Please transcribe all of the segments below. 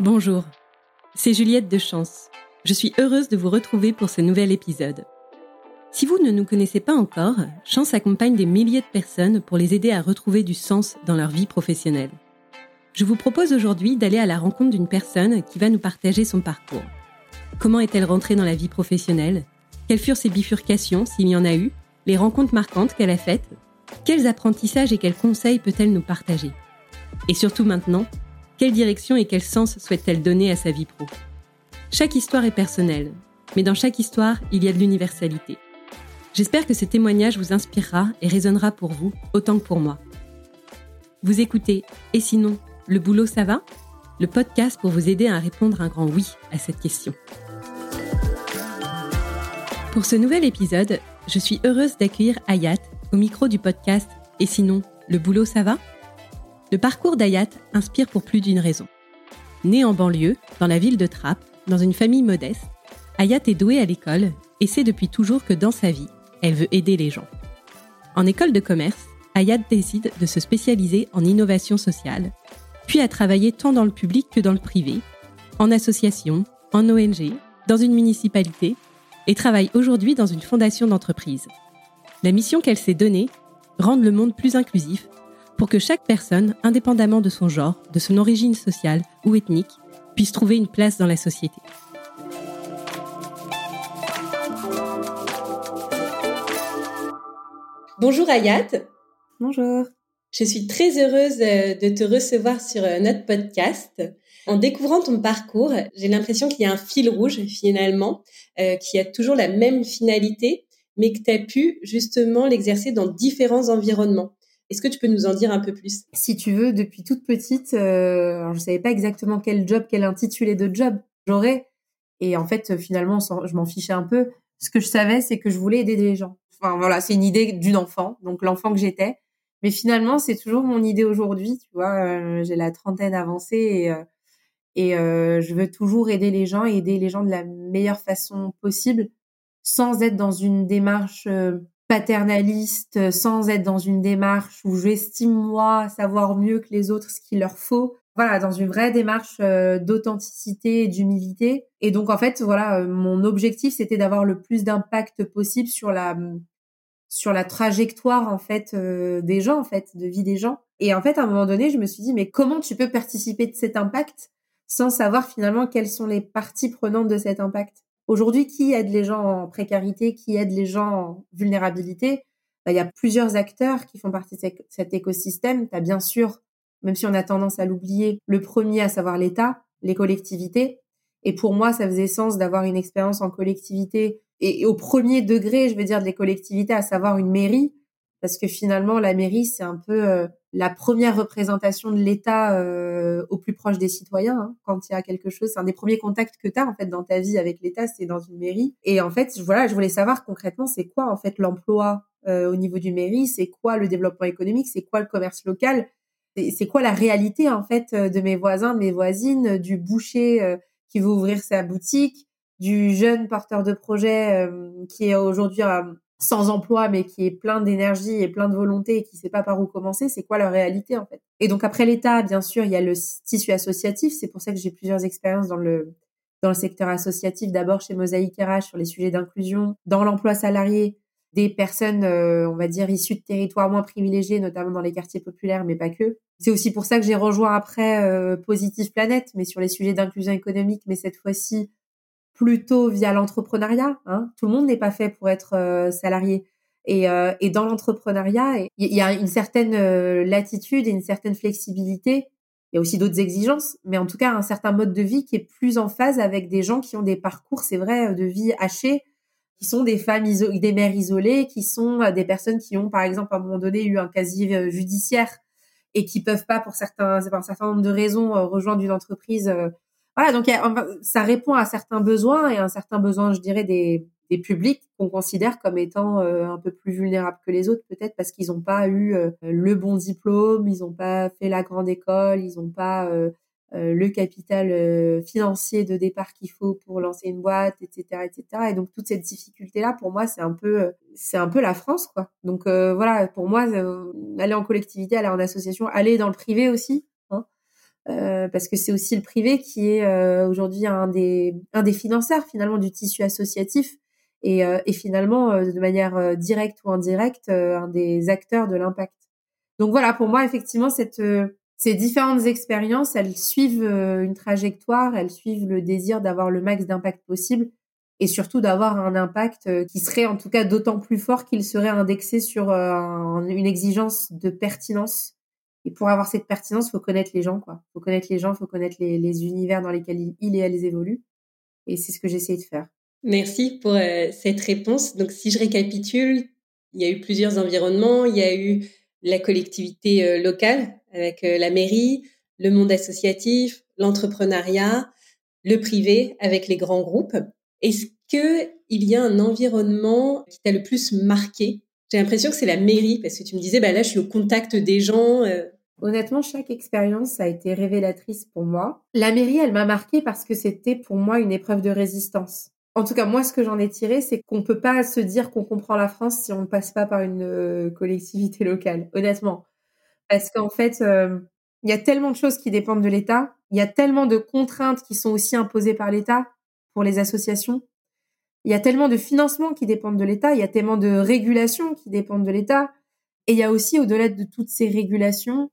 Bonjour, c'est Juliette de Chance. Je suis heureuse de vous retrouver pour ce nouvel épisode. Si vous ne nous connaissez pas encore, Chance accompagne des milliers de personnes pour les aider à retrouver du sens dans leur vie professionnelle. Je vous propose aujourd'hui d'aller à la rencontre d'une personne qui va nous partager son parcours. Comment est-elle rentrée dans la vie professionnelle? Quelles furent ses bifurcations, s'il y en a eu? Les rencontres marquantes qu'elle a faites? Quels apprentissages et quels conseils peut-elle nous partager? Et surtout maintenant, quelle direction et quel sens souhaite-t-elle donner à sa vie pro? Chaque histoire est personnelle, mais dans chaque histoire, il y a de l'universalité. J'espère que ce témoignage vous inspirera et résonnera pour vous autant que pour moi. Vous écoutez Et sinon, le boulot ça va? Le podcast pour vous aider à répondre un grand oui à cette question. Pour ce nouvel épisode, je suis heureuse d'accueillir Ayat au micro du podcast Et sinon, le boulot ça va? Le parcours d'Ayat inspire pour plus d'une raison. Née en banlieue, dans la ville de Trappes, dans une famille modeste, Ayat est douée à l'école et sait depuis toujours que dans sa vie, elle veut aider les gens. En école de commerce, Ayat décide de se spécialiser en innovation sociale, puis a travaillé tant dans le public que dans le privé, en association, en ONG, dans une municipalité, et travaille aujourd'hui dans une fondation d'entreprise. La mission qu'elle s'est donnée, rendre le monde plus inclusif pour que chaque personne, indépendamment de son genre, de son origine sociale ou ethnique, puisse trouver une place dans la société. Bonjour Ayat. Bonjour. Je suis très heureuse euh, de te recevoir sur euh, notre podcast. En découvrant ton parcours, j'ai l'impression qu'il y a un fil rouge finalement, euh, qui a toujours la même finalité, mais que tu as pu justement l'exercer dans différents environnements. Est-ce que tu peux nous en dire un peu plus? Si tu veux, depuis toute petite, euh, je savais pas exactement quel job, quel intitulé de job j'aurais. Et en fait, finalement, je m'en fichais un peu. Ce que je savais, c'est que je voulais aider les gens. Enfin voilà, c'est une idée d'une enfant, donc l'enfant que j'étais. Mais finalement, c'est toujours mon idée aujourd'hui. Tu vois, euh, j'ai la trentaine avancée et euh, et euh, je veux toujours aider les gens et aider les gens de la meilleure façon possible, sans être dans une démarche paternaliste, sans être dans une démarche où j'estime moi savoir mieux que les autres ce qu'il leur faut. Voilà, dans une vraie démarche d'authenticité et d'humilité. Et donc en fait, voilà, mon objectif c'était d'avoir le plus d'impact possible sur la sur la trajectoire en fait euh, des gens en fait de vie des gens et en fait à un moment donné je me suis dit mais comment tu peux participer de cet impact sans savoir finalement quelles sont les parties prenantes de cet impact? Aujourd'hui qui aide les gens en précarité qui aide les gens en vulnérabilité? Bah, il y a plusieurs acteurs qui font partie de cet écosystème. Tu as bien sûr même si on a tendance à l'oublier le premier à savoir l'État les collectivités. Et pour moi ça faisait sens d'avoir une expérience en collectivité et, au premier degré, je veux dire, de les collectivités, à savoir une mairie, parce que finalement, la mairie, c'est un peu euh, la première représentation de l'État euh, au plus proche des citoyens. Hein, quand il y a quelque chose, c'est un des premiers contacts que tu as en fait dans ta vie avec l'État, c'est dans une mairie. Et en fait, voilà, je voulais savoir concrètement, c'est quoi en fait l'emploi euh, au niveau du mairie, c'est quoi le développement économique, c'est quoi le commerce local, c'est quoi la réalité en fait de mes voisins, de mes voisines, du boucher qui veut ouvrir sa boutique, du jeune porteur de projet euh, qui est aujourd'hui euh, sans emploi mais qui est plein d'énergie et plein de volonté et qui sait pas par où commencer, c'est quoi leur réalité en fait? Et donc après l'État, bien sûr, il y a le tissu associatif, c'est pour ça que j'ai plusieurs expériences dans le dans le secteur associatif, d'abord chez Mosaïque RH sur les sujets d'inclusion, dans l'emploi salarié des personnes, euh, on va dire, issues de territoires moins privilégiés, notamment dans les quartiers populaires, mais pas que. C'est aussi pour ça que j'ai rejoint après euh, Positive Planète, mais sur les sujets d'inclusion économique, mais cette fois-ci plutôt via l'entrepreneuriat. Hein. Tout le monde n'est pas fait pour être euh, salarié. Et, euh, et dans l'entrepreneuriat, il y a une certaine euh, latitude et une certaine flexibilité. Il y a aussi d'autres exigences, mais en tout cas un certain mode de vie qui est plus en phase avec des gens qui ont des parcours, c'est vrai, de vie hachés, qui sont des femmes, des mères isolées, qui sont des personnes qui ont, par exemple, à un moment donné, eu un casier judiciaire et qui peuvent pas, pour certains, pour un certain nombre de raisons, rejoindre une entreprise voilà, donc ça répond à certains besoins et à un certain besoin, je dirais, des, des publics qu'on considère comme étant euh, un peu plus vulnérables que les autres, peut-être parce qu'ils n'ont pas eu euh, le bon diplôme, ils n'ont pas fait la grande école, ils n'ont pas euh, le capital financier de départ qu'il faut pour lancer une boîte, etc., etc. Et donc toute cette difficulté-là, pour moi, c'est un peu, c'est un peu la France, quoi. Donc voilà, pour moi, aller en collectivité, aller en association, aller dans le privé aussi, parce que c'est aussi le privé qui est aujourd'hui un des un des financeurs finalement du tissu associatif et, et finalement de manière directe ou indirecte un des acteurs de l'impact. Donc voilà, pour moi effectivement cette ces différentes expériences, elles suivent une trajectoire, elles suivent le désir d'avoir le max d'impact possible et surtout d'avoir un impact euh, qui serait en tout cas d'autant plus fort qu'il serait indexé sur euh, une exigence de pertinence. Et pour avoir cette pertinence, faut connaître les gens, quoi. Faut connaître les gens, faut connaître les, univers dans lesquels ils et elles évoluent. Et c'est ce que j'essaie de faire. Merci pour euh, cette réponse. Donc, si je récapitule, il y a eu plusieurs environnements. Il y a eu la collectivité locale avec la mairie, le monde associatif, l'entrepreneuriat, le privé avec les grands groupes. Est-ce que il y a un environnement qui t'a le plus marqué? J'ai l'impression que c'est la mairie parce que tu me disais bah là je suis au contact des gens. Honnêtement, chaque expérience a été révélatrice pour moi. La mairie, elle m'a marqué parce que c'était pour moi une épreuve de résistance. En tout cas, moi, ce que j'en ai tiré, c'est qu'on peut pas se dire qu'on comprend la France si on ne passe pas par une euh, collectivité locale. Honnêtement, parce qu'en fait, euh, il y a tellement de choses qui dépendent de l'État. Il y a tellement de contraintes qui sont aussi imposées par l'État pour les associations. Il y a tellement de financements qui dépendent de l'État, il y a tellement de régulations qui dépendent de l'État. Et il y a aussi, au-delà de toutes ces régulations,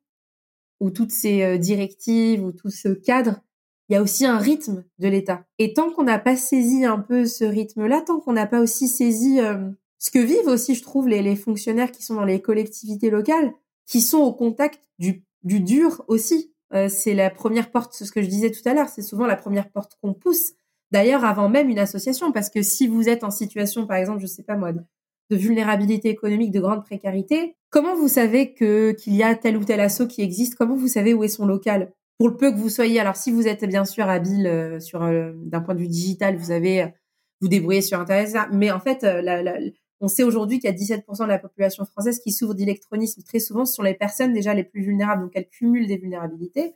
ou toutes ces euh, directives, ou tout ce cadre, il y a aussi un rythme de l'État. Et tant qu'on n'a pas saisi un peu ce rythme-là, tant qu'on n'a pas aussi saisi euh, ce que vivent aussi, je trouve, les, fonctionnaires qui sont dans les collectivités locales, qui sont au contact du, du dur aussi. Euh, c'est la première porte, ce que je disais tout à l'heure, c'est souvent la première porte qu'on pousse. D'ailleurs, avant même une association, parce que si vous êtes en situation, par exemple, je sais pas moi, de, vulnérabilité économique, de grande précarité, comment vous savez que qu'il y a tel ou tel assaut qui existe? Comment vous savez où est son local? Pour le peu que vous soyez, alors si vous êtes bien sûr habile euh, sur euh, d'un point de vue digital, vous avez euh, vous débrouillez sur internet, mais en fait, on sait aujourd'hui qu'il y a 17% de la population française qui souffre d'électronisme. Très souvent, ce sont les personnes déjà les plus vulnérables, donc elles cumulent des vulnérabilités.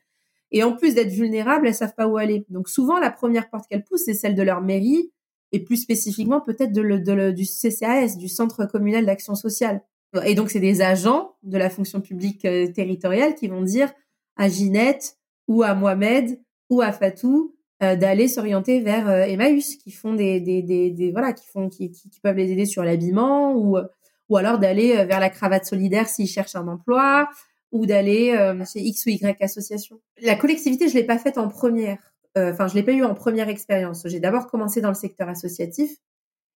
Et en plus d'être vulnérables, elles savent pas où aller. Donc souvent, la première porte qu'elles poussent, c'est celle de leur mairie et plus spécifiquement peut-être de, du CCAS, du Centre communal d'action sociale. Et donc, c'est des agents de la fonction publique euh, territoriale qui vont dire à Ginette ou à Mohamed ou à Fatou euh, d'aller s'orienter vers euh, Emmaüs, qui font des, des, des, voilà, qui font, qui, qui, peuvent les aider sur l'habillement ou ou alors d'aller vers la cravate solidaire s'ils cherchent un emploi, ou d'aller euh, chez X ou Y association. La collectivité, je l'ai pas faite en première. Euh, enfin, je l'ai pas eu en première expérience. J'ai d'abord commencé dans le secteur associatif.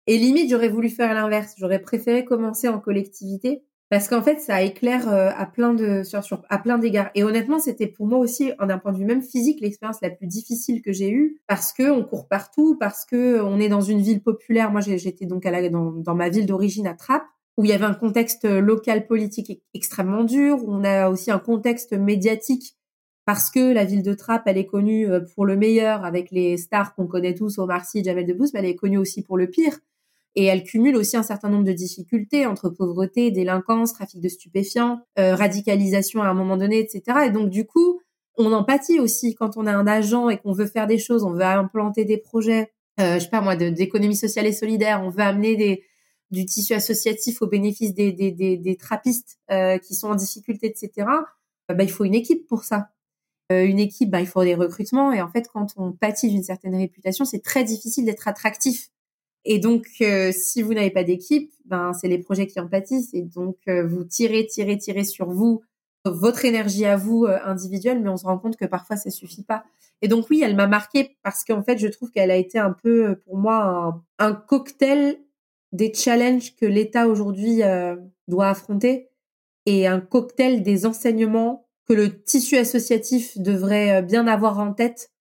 Et limite, j'aurais voulu faire l'inverse. J'aurais préféré commencer en collectivité parce qu'en fait, ça éclaire euh, à plein de sur, sur à plein d'égards. Et honnêtement, c'était pour moi aussi, d'un point de vue même physique, l'expérience la plus difficile que j'ai eue parce que on court partout, parce que on est dans une ville populaire. Moi, j'étais donc à la, dans, dans ma ville d'origine à Trappes où il y avait un contexte local politique extrêmement dur, où on a aussi un contexte médiatique parce que la ville de Trappes, elle est connue euh, pour le meilleur avec les stars qu'on connaît tous, Omar Sy, Jamel Debbouze, mais elle est connue aussi pour le pire. Et elle cumule aussi un certain nombre de difficultés entre pauvreté, délinquance, trafic de stupéfiants, euh, radicalisation à un moment donné, etc. Et donc du coup, on empathie aussi quand on a un agent et qu'on veut faire des choses, on veut implanter des projets, euh, je sais pas moi, d'économie sociale et solidaire, on veut amener des, du tissu associatif au bénéfice des, des, des, des trappistes euh, qui sont en difficulté, etc., euh, bah, il faut une équipe pour ça. Euh, une équipe, bah, il faut des recrutements. Et en fait, quand on pâtit d'une certaine réputation, c'est très difficile d'être attractif. Et donc, si vous n'avez pas d'équipe, ben, c'est les projets qui en pâtissent. Et donc, vous tirez, tirez, tirez sur vous, votre énergie à vous individuelle, mais on se rend compte que parfois, ça suffit pas. Et donc, oui, elle m'a marqué parce qu'en fait, je trouve qu'elle a été un peu, pour moi, un, un cocktail des challenges que l'État aujourd'hui euh, doit affronter et un cocktail des enseignements que le tissu associatif devrait euh, bien avoir en tête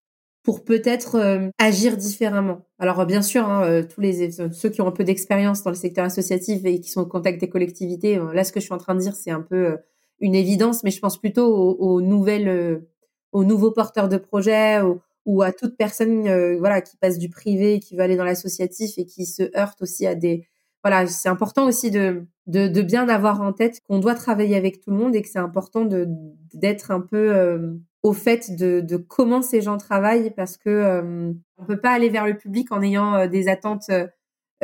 pour peut-être euh, agir différemment. Alors bien sûr, hein, tous les ceux qui ont un peu d'expérience dans le secteur associatif et qui sont au contact des collectivités, là ce que je suis en train de dire c'est un peu une évidence, mais je pense plutôt aux, nouvelles, aux nouveaux porteurs de projets, ou à toute personne euh, voilà qui passe du privé qui veut aller dans l'associatif et qui se heurte aussi à des voilà c'est important aussi de, de, de bien avoir en tête qu'on doit travailler avec tout le monde et que c'est important de d'être un peu euh, au fait de, de comment ces gens travaillent parce que euh, on peut pas aller vers le public en ayant euh, des attentes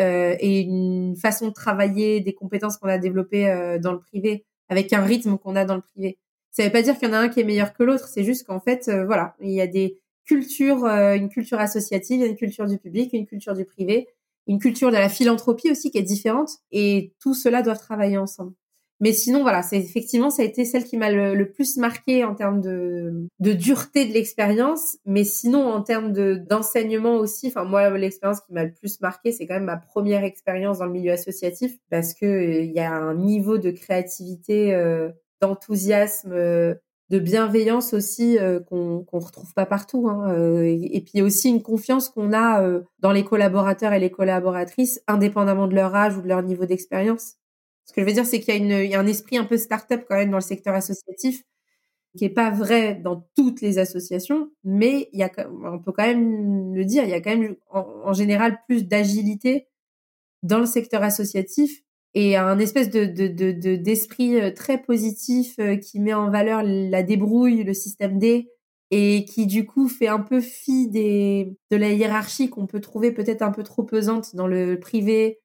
et une façon de travailler des compétences qu'on a développées dans le privé avec un rythme qu'on a dans le privé Ça veut pas dire qu'il y en a un qui est meilleur que l'autre. C'est juste qu'en fait, voilà, il y a des cultures, une culture associative, une culture du public, une culture du privé, une culture de la philanthropie aussi qui est différente. Et tout cela doit travailler ensemble. Mais sinon, voilà, c'est effectivement, ça a été celle qui m'a le, plus marqué en termes de, de dureté de l'expérience. Mais sinon, en termes de d'enseignement aussi, enfin, moi, l'expérience qui m'a le plus marqué, c'est quand même ma première expérience dans le milieu associatif parce que euh, il y a un niveau de créativité, euh, d'enthousiasme, euh, de bienveillance aussi qu'on qu'on retrouve pas partout. Hein, et, et, puis aussi une confiance qu'on a dans les collaborateurs et les collaboratrices, indépendamment de leur âge ou de leur niveau d'expérience. Ce que je veux dire, c'est qu'il y, a un esprit un peu start-up quand même dans le secteur associatif, qui est pas vrai dans toutes les associations, mais il y a, on peut quand même le dire, il y a quand même en, général plus d'agilité dans le secteur associatif et un espèce de, d'esprit euh, très positif euh, qui met en valeur la débrouille, le système D et qui du coup fait un peu fi des, de la hiérarchie qu'on peut trouver peut-être un peu trop pesante dans le privé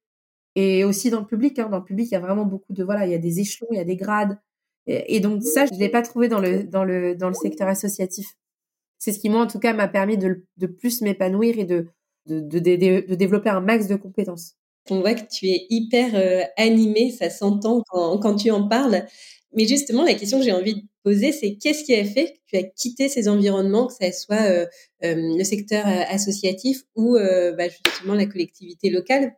et aussi dans le public. Hein, dans le public, il y a vraiment beaucoup de voilà, il y a des échelons, il y a des grades. Et, donc ça, je l'ai pas trouvé dans le dans le dans le secteur associatif. C'est ce qui moi en tout cas m'a permis de, de plus m'épanouir et de de, de de, développer un max de compétences. On voit que tu es hyper euh, animé, ça s'entend quand, quand tu en parles. Mais justement, la question que j'ai envie de poser, c'est qu'est-ce qui a fait que tu as quitté ces environnements, que ce soit euh, euh, le secteur associatif ou bah, justement la collectivité locale?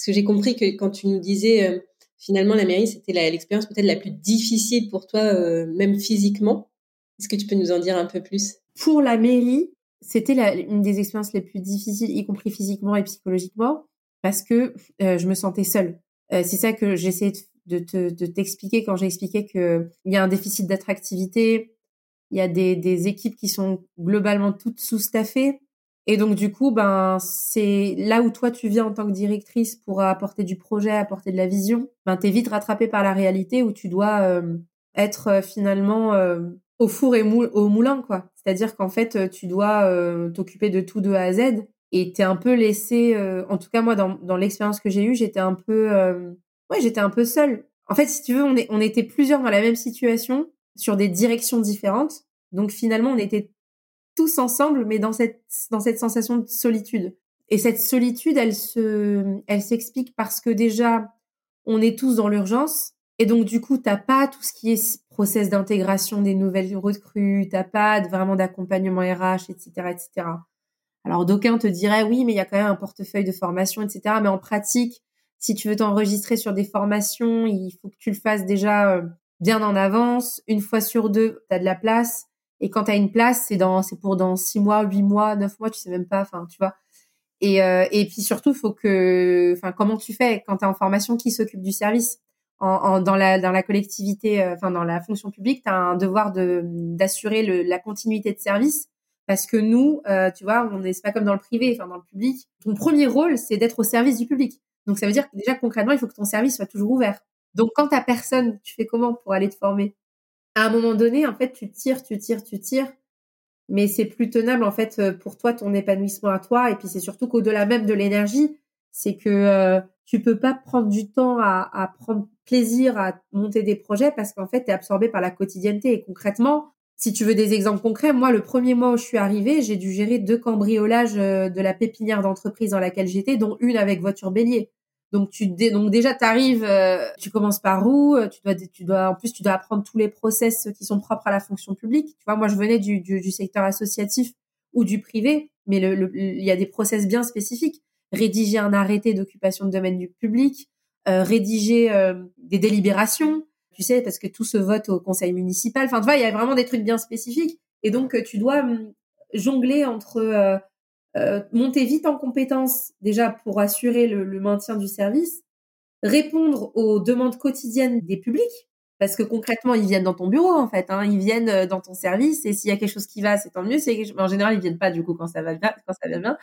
Parce que j'ai compris que quand tu nous disais euh, finalement la mairie, c'était l'expérience peut-être la plus difficile pour toi, euh, même physiquement. Est-ce que tu peux nous en dire un peu plus? Pour la mairie, c'était une des expériences les plus difficiles, y compris physiquement et psychologiquement, parce que euh, je me sentais seule. c'est ça que j'essayais de, de t'expliquer quand j'ai expliqué qu'il y a un déficit d'attractivité, il y a des, des, équipes qui sont globalement toutes sous-staffées, et donc du coup, ben c'est là où toi tu viens en tant que directrice pour apporter du projet, apporter de la vision. Ben t'es vite rattrapé par la réalité où tu dois euh, être euh, finalement euh, au four et au moulin quoi. C'est-à-dire qu'en fait tu dois t'occuper de tout de A à Z et t'es un peu laissé. en tout cas moi dans, dans l'expérience que j'ai eue, j'étais un peu ouais j'étais un peu seule. En fait si tu veux on, est, on était plusieurs dans la même situation sur des directions différentes. Donc finalement on était tous ensemble, mais dans cette, dans cette sensation de solitude. Et cette solitude, elle se, elle s'explique parce que déjà, on est tous dans l'urgence. Et donc, du coup, t'as pas tout ce qui est process d'intégration des nouvelles recrues, t'as pas vraiment d'accompagnement RH, etc., etc. Alors, d'aucuns te diraient, oui, mais il y a quand même un portefeuille de formation, etc. Mais en pratique, si tu veux t'enregistrer sur des formations, il faut que tu le fasses déjà euh, bien en avance. Une fois sur deux, tu as de la place. Et quand tu as une place, c'est dans, c'est pour dans six mois, huit mois, neuf mois, tu sais même pas, enfin, tu vois. Et, euh, et puis surtout, faut que, enfin, comment tu fais quand tu es en formation, qui s'occupe du service? En, en, dans la dans la collectivité, euh, enfin dans la fonction publique, tu as un devoir de d'assurer le, la continuité de service parce que nous, euh, tu vois, on n'est pas comme dans le privé, enfin dans le public. Ton premier rôle, c'est d'être au service du public. Donc ça veut dire que déjà concrètement, il faut que ton service soit toujours ouvert. Donc quand t'as personne, tu fais comment pour aller te former? À un moment donné, en fait, tu tires, tu tires, tu tires, mais c'est plus tenable en fait euh, pour toi, ton épanouissement à toi. Et puis c'est surtout qu'au-delà même de l'énergie, c'est que euh, tu peux pas prendre du temps à, à, prendre plaisir à monter des projets parce qu'en fait, tu es absorbé par la quotidienneté. Et concrètement, si tu veux des exemples concrets, moi, le premier mois où je suis arrivée, j'ai dû gérer deux cambriolages euh, de la pépinière d'entreprise dans laquelle j'étais, dont une avec voiture bélier. Donc tu donc déjà tu arrives, euh, tu commences par où euh, Tu dois tu dois en plus tu dois apprendre tous les process qui sont propres à la fonction publique. Tu vois, moi je venais du, du, du secteur associatif ou du privé, mais le, il y a des process bien spécifiques. Rédiger un arrêté d'occupation de domaine du public, euh, rédiger des délibérations, tu sais, parce que tout se vote au conseil municipal. Enfin, tu vois, il y a vraiment des trucs bien spécifiques. Et donc, tu dois hum, jongler entre euh, monter vite en compétences déjà pour assurer le, maintien du service, répondre aux demandes quotidiennes des publics, parce que concrètement ils viennent dans ton bureau en fait, hein, ils viennent euh, dans ton service et s'il y a quelque chose qui va, c'est tant mieux. En général ils viennent pas du coup quand ça va bien, quand ça va bien,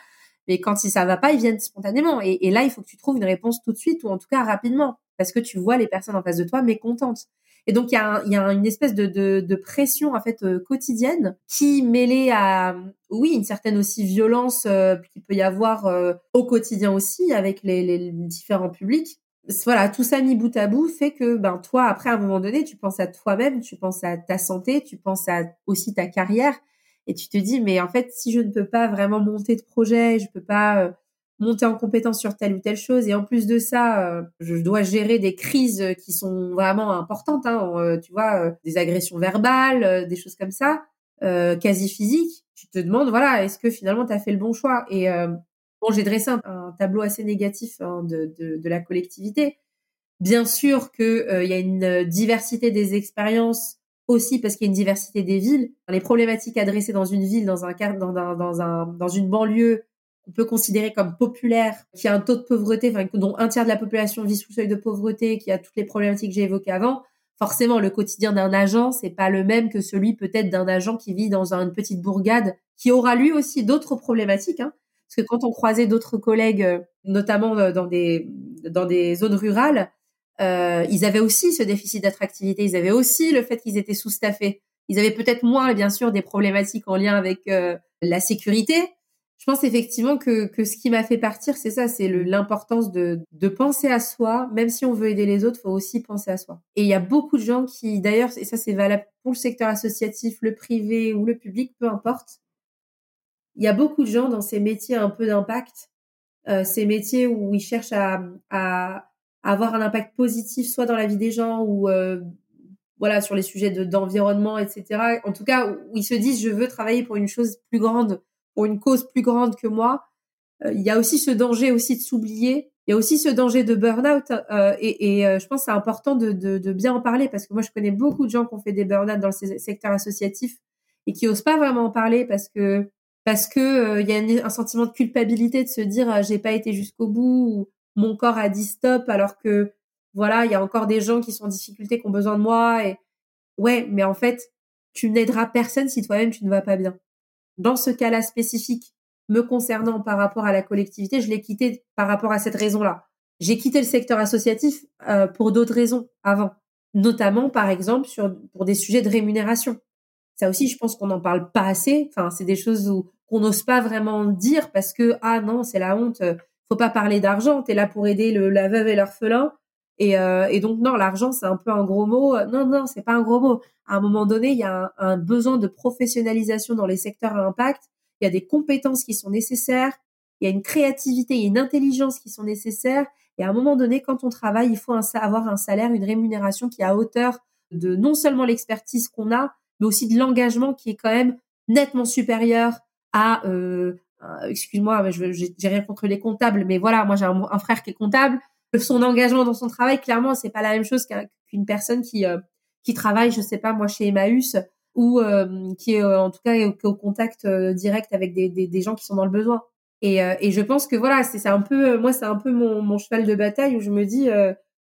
mais quand si ça va pas, ils viennent spontanément. Et là il faut que tu trouves une réponse tout de suite ou en tout cas rapidement, parce que tu vois les personnes en face de toi mécontentes. Et donc il y a, y a une espèce de, de, de pression en fait euh, quotidienne qui mêlée à oui une certaine aussi violence euh, qu'il peut y avoir euh, au quotidien aussi avec les, les, différents publics voilà, tout ça mis bout à bout fait que ben toi après à un moment donné, tu penses à toi-même, tu penses à ta santé, tu penses à aussi ta carrière et tu te dis mais en fait si je ne peux pas vraiment monter de projet, je peux pas euh, monter en compétence sur telle ou telle chose et en plus de ça, euh, je dois gérer des crises qui sont vraiment importantes hein, euh, tu vois des agressions verbales, des choses comme ça, quasi physiques. Tu te demandes voilà, est-ce que finalement tu as fait le bon choix? Et Bon, j'ai dressé un, tableau assez négatif hein, de, de, la collectivité. Bien sûr qu'il euh, y a une diversité des expériences aussi parce qu'il y a une diversité des villes. Les problématiques adressées dans une ville, dans un dans, dans, dans, un, dans une banlieue, on peut considérer comme populaire, qui a un taux de pauvreté, enfin, dont un tiers de la population vit sous le seuil de pauvreté, qui a toutes les problématiques que j'ai évoquées avant. Forcément, le quotidien d'un agent, c'est pas le même que celui peut-être d'un agent qui vit dans une petite bourgade, qui aura lui aussi d'autres problématiques. Hein. Parce que quand on croisait d'autres collègues, euh, notamment euh, dans des, dans des zones rurales, euh, ils avaient aussi ce déficit d'attractivité, ils avaient aussi le fait qu'ils étaient sous-staffés. Ils avaient peut-être moins, bien sûr, des problématiques en lien avec euh, la sécurité. Je pense effectivement que, que ce qui m'a fait partir, c'est ça, c'est l'importance de, de penser à soi. Même si on veut aider les autres, faut aussi penser à soi. Et il y a beaucoup de gens qui, d'ailleurs, et ça c'est valable pour le secteur associatif, le privé ou le public, peu importe, il y a beaucoup de gens dans ces métiers un peu d'impact, euh, ces métiers où ils cherchent à, à, avoir un impact positif, soit dans la vie des gens ou euh, voilà sur les sujets d'environnement, etc. En tout cas, où ils se disent je veux travailler pour une chose plus grande, pour une cause plus grande que moi. Euh, il y a aussi ce danger aussi de s'oublier. Il y a aussi ce danger de burn-out euh, et, et euh, je pense que c'est important de, de, de, bien en parler parce que moi je connais beaucoup de gens qui ont fait des burn-out dans le secteur associatif et qui osent pas vraiment en parler parce que parce que il y a un, sentiment de culpabilité de se dire j'ai pas été jusqu'au bout ou mon corps a dit stop alors que voilà il y a encore des gens qui sont en difficulté qui ont besoin de moi et ouais mais en fait tu n'aideras personne si toi-même tu ne vas pas bien dans ce cas-là spécifique me concernant par rapport à la collectivité je l'ai quitté par rapport à cette raison-là. J'ai quitté le secteur associatif euh, pour d'autres raisons avant notamment par exemple sur pour des sujets de rémunération. Ça aussi je pense qu'on n'en parle pas assez. Enfin c'est des choses où qu'on n'ose pas vraiment dire parce que ah non c'est la honte faut pas parler d'argent t'es là pour aider le, la veuve et l'orphelin et, euh, et donc non l'argent c'est un peu un gros mot. Non non c'est pas un gros mot. À un moment donné il y a un, besoin de professionnalisation dans les secteurs à impact. Il y a des compétences qui sont nécessaires. Il y a une créativité il y a une intelligence qui sont nécessaires. Et à un moment donné quand on travaille il faut avoir un salaire une rémunération qui est à hauteur de non seulement l'expertise qu'on a mais aussi de l'engagement qui est quand même nettement supérieur à euh, excuse-moi, j'ai rien contre les comptables, mais voilà, moi j'ai un, frère qui est comptable. Son engagement dans son travail, clairement, c'est pas la même chose qu'une personne qui euh, qui travaille, je sais pas, moi chez Emmaüs ou euh, qui est en tout cas au, contact direct avec des, des, des, gens qui sont dans le besoin. Et, et je pense que voilà, c'est un peu, moi c'est un peu mon, mon cheval de bataille où je me dis,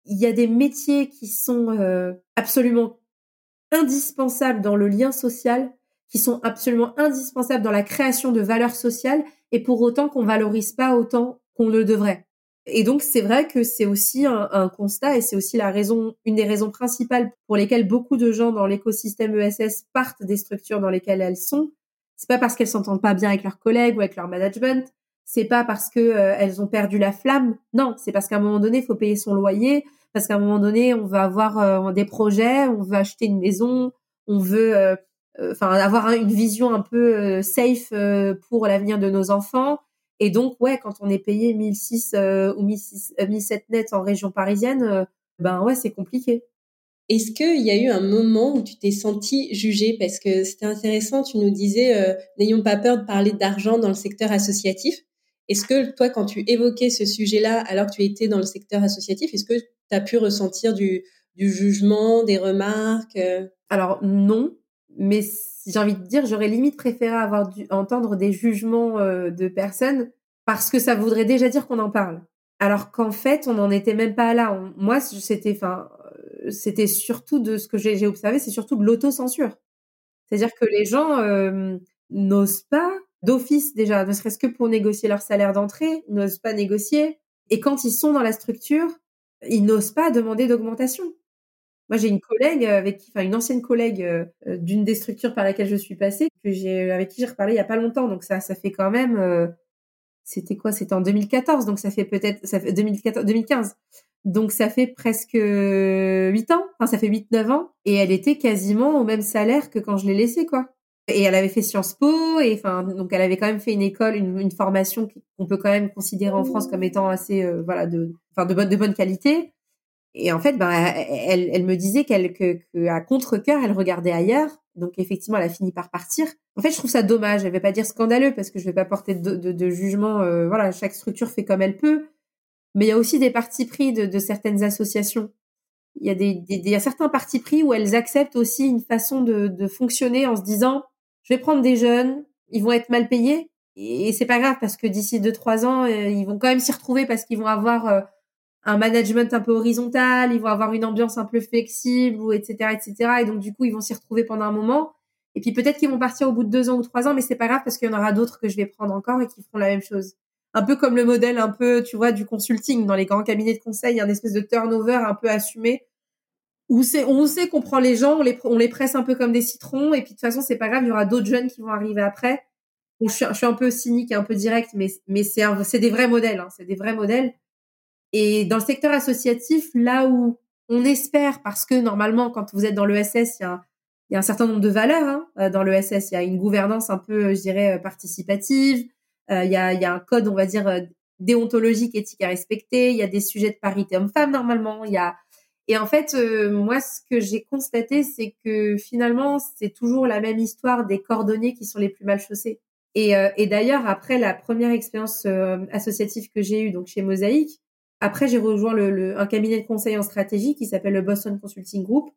il y a des métiers qui sont absolument indispensables dans le lien social qui sont absolument indispensables dans la création de valeurs sociales et pour autant qu'on valorise pas autant qu'on le devrait. Et donc c'est vrai que c'est aussi un, constat et c'est aussi la raison, une des raisons principales pour lesquelles beaucoup de gens dans l'écosystème ESS partent des structures dans lesquelles elles sont. C'est pas parce qu'elles s'entendent pas bien avec leurs collègues ou avec leur management. C'est pas parce que euh, elles ont perdu la flamme. Non, c'est parce qu'à un moment donné, il faut payer son loyer, parce qu'à un moment donné, on va avoir euh, des projets, on veut acheter une maison, on veut euh, euh, enfin avoir une vision un peu euh, safe pour l'avenir de nos enfants. Et donc, ouais, quand on est payé 1006 ou 1007 net en région parisienne, ben ouais, c'est compliqué. Est-ce qu'il y a eu un moment où tu t'es senti jugée? Parce que c'était intéressant, tu nous disais, n'ayons pas peur de parler d'argent dans le secteur associatif. Est-ce que toi, quand tu évoquais ce sujet-là, alors que tu étais dans le secteur associatif, est-ce que tu as pu ressentir du, du jugement, des remarques Alors non, mais j'ai envie de dire, j'aurais limite préféré avoir dû entendre des jugements euh, de personnes parce que ça voudrait déjà dire qu'on en parle. Alors qu'en fait, on n'en était même pas là. moi, c'était, enfin, euh, c'était surtout de ce que j'ai observé, c'est surtout de l'autocensure. C'est-à-dire que les gens euh, n'osent pas d'office déjà, ne serait-ce que pour négocier leur salaire d'entrée, n'osent pas négocier. Et quand ils sont dans la structure, ils n'osent pas demander d'augmentation. Moi, j'ai une collègue avec qui, enfin une ancienne collègue euh, euh, d'une des structures par laquelle je suis passée, que j'ai avec qui j'ai reparlé il y a pas longtemps. Donc ça, ça fait quand même, euh, c'était quoi? C'était en 2014, donc ça fait peut-être, ça fait 2014, 2015. Donc ça fait presque huit ans, enfin ça fait huit, neuf ans, et elle était quasiment au même salaire que quand je l'ai laissée, quoi. Et elle avait fait Sciences Po, et enfin donc elle avait quand même fait une école, une, une formation qu'on peut quand même considérer en France comme étant assez, euh, voilà, de, enfin de bonne, de bonne qualité. Et en fait, ben, elle, elle me disait qu'elle, que, que à contre cœur, elle regardait ailleurs. Donc effectivement, elle a fini par partir. En fait, je trouve ça dommage. Je vais pas dire scandaleux parce que je vais pas porter de, de, de jugement. Euh, voilà, chaque structure fait comme elle peut. Mais il y a aussi des partis pris de, de certaines associations. Il y a des, des, des, certains partis pris où elles acceptent aussi une façon de, de fonctionner en se disant, je vais prendre des jeunes, ils vont être mal payés et c'est pas grave parce que d'ici deux trois ans, euh, ils vont quand même s'y retrouver parce qu'ils vont avoir euh, un management un peu horizontal, ils vont avoir une ambiance un peu flexible, ou etc., etc. Et donc du coup, ils vont s'y retrouver pendant un moment. Et puis peut-être qu'ils vont partir au bout de deux ans ou trois ans, mais c'est pas grave parce qu'il y en aura d'autres que je vais prendre encore et qui feront la même chose. Un peu comme le modèle un peu, tu vois, du consulting dans les grands cabinets de conseil, il y a une espèce de turnover un peu assumé où c'est, on sait qu'on prend les gens, on les, presse un peu comme des citrons, et puis de toute façon c'est pas grave, il y aura d'autres jeunes qui vont arriver après. Je suis, un peu cynique et un peu direct, mais mais c'est c'est des vrais modèles, hein, c'est des vrais modèles. Et dans le secteur associatif, là où on espère, parce que normalement, quand vous êtes dans l'ESS, il y a, il y a un certain nombre de valeurs. Hein. Euh, dans l'ESS, il y a une gouvernance un peu, je dirais, euh, participative. Euh, il, y a, y a un code, on va dire, déontologique, éthique à respecter. Il y a des sujets de parité homme-femme, normalement. Il y a... Et en fait, moi, ce que j'ai constaté, c'est que finalement, c'est toujours la même histoire des cordonniers qui sont les plus mal chaussés. Et, et d'ailleurs, après la première expérience associative que j'ai eue, donc chez Mosaïque, après, j'ai rejoint un cabinet de conseil en stratégie qui s'appelle le Boston Consulting Group.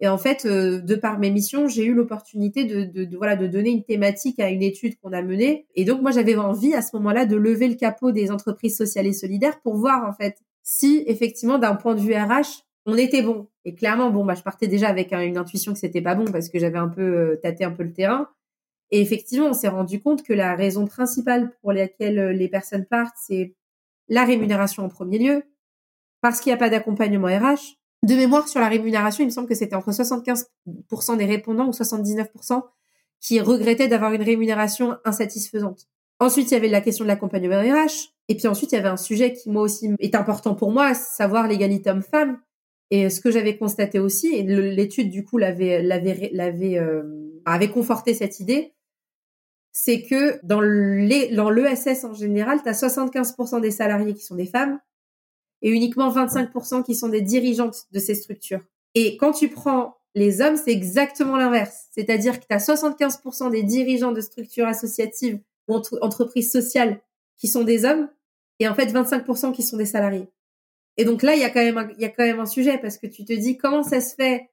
Et en fait, euh, de par mes missions, j'ai eu l'opportunité de, voilà de donner une thématique à une étude qu'on a menée. Et donc moi, j'avais envie à ce moment-là de lever le capot des entreprises sociales et solidaires pour voir en fait si effectivement d'un point de vue RH, on était bon. Et clairement, bon, bah je partais déjà avec une intuition que c'était pas bon parce que j'avais un peu euh, tâté un peu le terrain. Et effectivement, on s'est rendu compte que la raison principale pour laquelle euh, les personnes partent, c'est la rémunération en premier lieu, parce qu'il n'y a pas d'accompagnement RH. De mémoire sur la rémunération, il me semble que c'était entre 75% des répondants ou 79% qui regrettaient d'avoir une rémunération insatisfaisante. Ensuite, il y avait la question de l'accompagnement RH. Et puis ensuite, il y avait un sujet qui, moi aussi, est important pour moi, savoir l'égalité homme-femme. Et ce que j'avais constaté aussi, et l'étude, du coup, l'avait, l'avait, l'avait, euh, avait conforté cette idée, c'est que dans l'ESS en général, tu as 75% des salariés qui sont des femmes et uniquement 25% qui sont des dirigeantes de ces structures. Et quand tu prends les hommes, c'est exactement l'inverse. C'est-à-dire que tu as 75% des dirigeants de structures associatives ou entreprises sociales qui sont des hommes et en fait 25% qui sont des salariés. Et donc là, il y a quand même il y a quand même un sujet parce que tu te dis comment ça se fait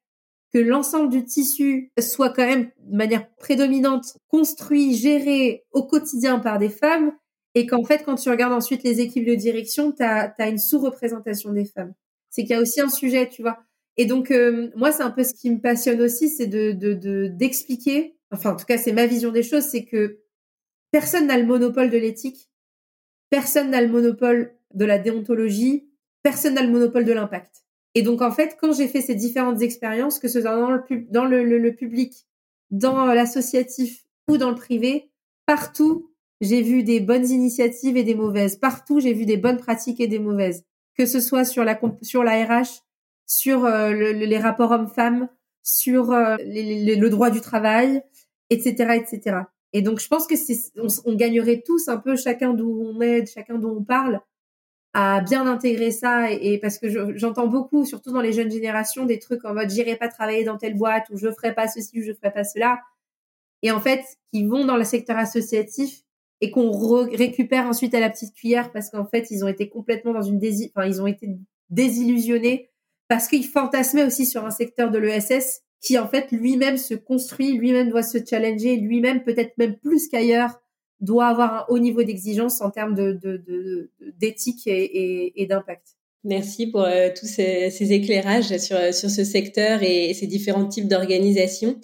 que l'ensemble du tissu soit quand même de manière prédominante construit, géré au quotidien par des femmes, et qu'en fait, quand tu regardes ensuite les équipes de direction, tu as, une sous-représentation des femmes. C'est qu'il y a aussi un sujet, tu vois. Et donc, euh, moi, c'est un peu ce qui me passionne aussi, c'est de d'expliquer, de, enfin, en tout cas, c'est ma vision des choses, c'est que personne n'a le monopole de l'éthique, personne n'a le monopole de la déontologie, personne n'a le monopole de l'impact. Et donc, en fait, quand j'ai fait ces différentes expériences, que ce soit dans le, public, dans l'associatif ou dans le privé, partout, j'ai vu des bonnes initiatives et des mauvaises. Partout, j'ai vu des bonnes pratiques et des mauvaises. Que ce soit sur la, sur la RH, sur euh, les rapports hommes-femmes, sur euh, le droit du travail, etc., etc. Et donc, je pense que on, on, gagnerait tous un peu chacun d'où on est, chacun d'où on parle, à bien intégrer ça et, parce que j'entends beaucoup, surtout dans les jeunes générations, des trucs en mode j'irai pas travailler dans telle boîte ou je ferai pas ceci ou je ferai pas cela. Et en fait, qui vont dans le secteur associatif et qu'on récupère ensuite à la petite cuillère parce qu'en fait, ils ont été complètement dans une dési enfin, ils ont été désillusionnés parce qu'ils fantasmaient aussi sur un secteur de l'ESS qui en fait lui-même se construit, lui-même doit se challenger, lui-même peut-être même plus qu'ailleurs doit avoir un haut niveau d'exigence en termes de, d'éthique et, d'impact. Merci pour euh, tous ces, éclairages sur, sur ce secteur et ces différents types d'organisations.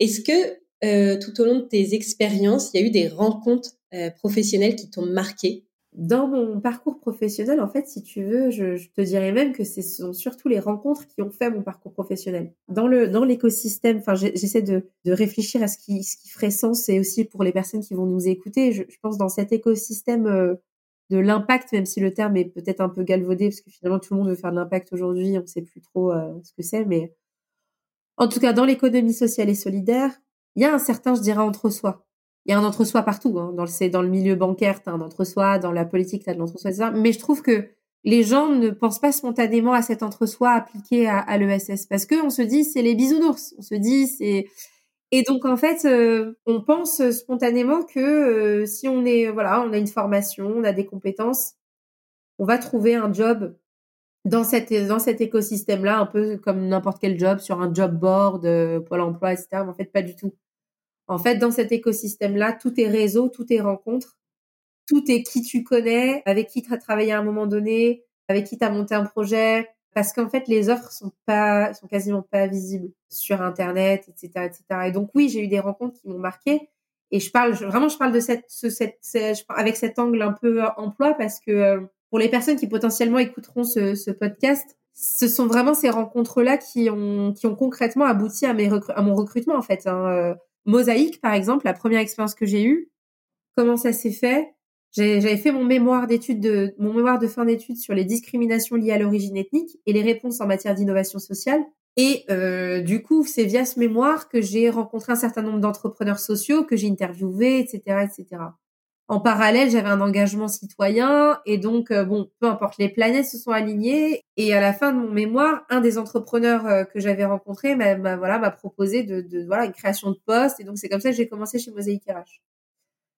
Est-ce que euh, tout au long de tes expériences, il y a eu des rencontres euh, professionnelles qui t'ont marqué? Dans mon parcours professionnel, en fait, si tu veux, je, je te dirais même que ce sont surtout les rencontres qui ont fait mon parcours professionnel. Dans le dans l'écosystème, enfin, j'essaie de, de réfléchir à ce qui ce qui ferait sens et aussi pour les personnes qui vont nous écouter. Je, je pense dans cet écosystème euh, de l'impact, même si le terme est peut-être un peu galvaudé, parce que finalement tout le monde veut faire de l'impact aujourd'hui, on ne sait plus trop ce que c'est, mais en tout cas dans l'économie sociale et solidaire, il y a un certain, je dirais, entre-soi. Il y a un entre-soi partout. Hein. Dans, le, dans le milieu bancaire, tu as un entre-soi. Dans la politique, tu as de l'entre-soi, etc. Mais je trouve que les gens ne pensent pas spontanément à cet entre-soi appliqué à, à l'ESS. Parce qu'on se dit, c'est les bisounours. On se dit, c'est... Et donc, en fait, euh, on pense spontanément que euh, si on est, voilà, on a une formation, on a des compétences, on va trouver un job dans cette dans cet écosystème là un peu comme n'importe quel job sur un job board euh, Pôle emploi etc mais en fait pas du tout en fait dans cet écosystème là tout est réseau tout est rencontre tout est qui tu connais avec qui tu as travaillé à un moment donné avec qui tu as monté un projet parce qu'en fait les offres sont pas sont quasiment pas visibles sur internet etc etc et donc oui j'ai eu des rencontres qui m'ont marqué et je parle vraiment je parle de cette, ce, cette, avec cet angle un peu emploi parce que euh, pour les personnes qui potentiellement écouteront ce, podcast, ce sont vraiment ces rencontres-là qui ont, qui ont concrètement abouti à, mes à mon recrutement, en fait. Hein. Mosaïque, par exemple, la première expérience que j'ai eue, comment ça s'est fait? J'avais fait mon mémoire d'études de mon mémoire de fin d'études sur les discriminations liées à l'origine ethnique et les réponses en matière d'innovation sociale. Et euh, du coup, c'est via ce mémoire que j'ai rencontré un certain nombre d'entrepreneurs sociaux que j'ai interviewés, etc., etc. En parallèle, j'avais un engagement citoyen et donc euh, bon, peu importe, les planètes se sont alignées et à la fin de mon mémoire, un des entrepreneurs euh, que j'avais rencontré m'a voilà m'a proposé de, de, voilà une création de poste et donc c'est comme ça que j'ai commencé chez Mosaïque RH.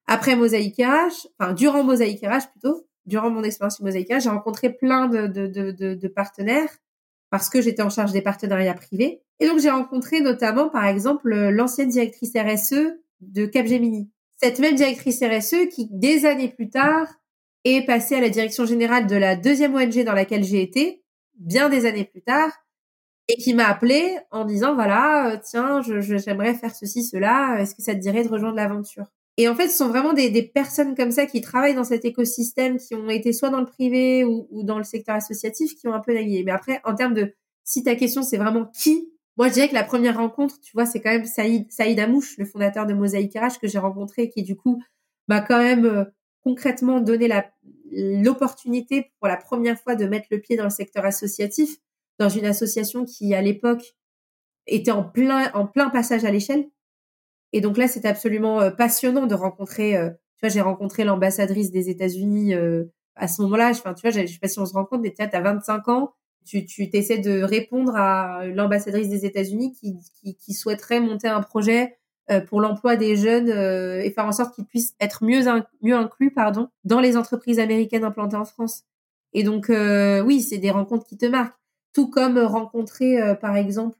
Après Mosaïque RH, enfin durant Mosaïque RH plutôt, durant mon expérience chez Mosaïque RH, j'ai rencontré plein de, de, de, de partenaires parce que j'étais en charge des partenariats privés et donc j'ai rencontré notamment par exemple l'ancienne directrice RSE de Capgemini cette même directrice RSE qui, des années plus tard, est passée à la direction générale de la deuxième ONG dans laquelle j'ai été, bien des années plus tard, et qui m'a appelé en disant voilà, euh, tiens, j'aimerais faire ceci, cela, est-ce que ça te dirait de rejoindre l'aventure? Et en fait, ce sont vraiment des, personnes comme ça qui travaillent dans cet écosystème, qui ont été soit dans le privé ou, ou dans le secteur associatif, qui ont un peu navigué. Mais après, en termes de, si ta question c'est vraiment qui moi, je dirais que la première rencontre, tu vois, c'est quand même Saïd, Saïd Amouche, le fondateur de Mosaïque RH, que j'ai rencontré, qui du coup m'a quand même euh, concrètement donné l'opportunité pour la première fois de mettre le pied dans le secteur associatif, dans une association qui, à l'époque, était en plein, en plein passage à l'échelle. Et donc là, c'est absolument euh, passionnant de rencontrer, euh, tu vois, j'ai rencontré l'ambassadrice des États-Unis à ce moment-là. Enfin, tu vois, je sais pas si on se rend compte, mais tu as 25 ans, tu tu t'essaies de répondre à l'ambassadrice des États-Unis qui, qui, qui souhaiterait monter un projet euh, pour l'emploi des jeunes euh, et faire en sorte qu'ils puissent être mieux mieux inclus pardon dans les entreprises américaines implantées en France. Et donc euh, oui, c'est des rencontres qui te marquent. Tout comme rencontrer par exemple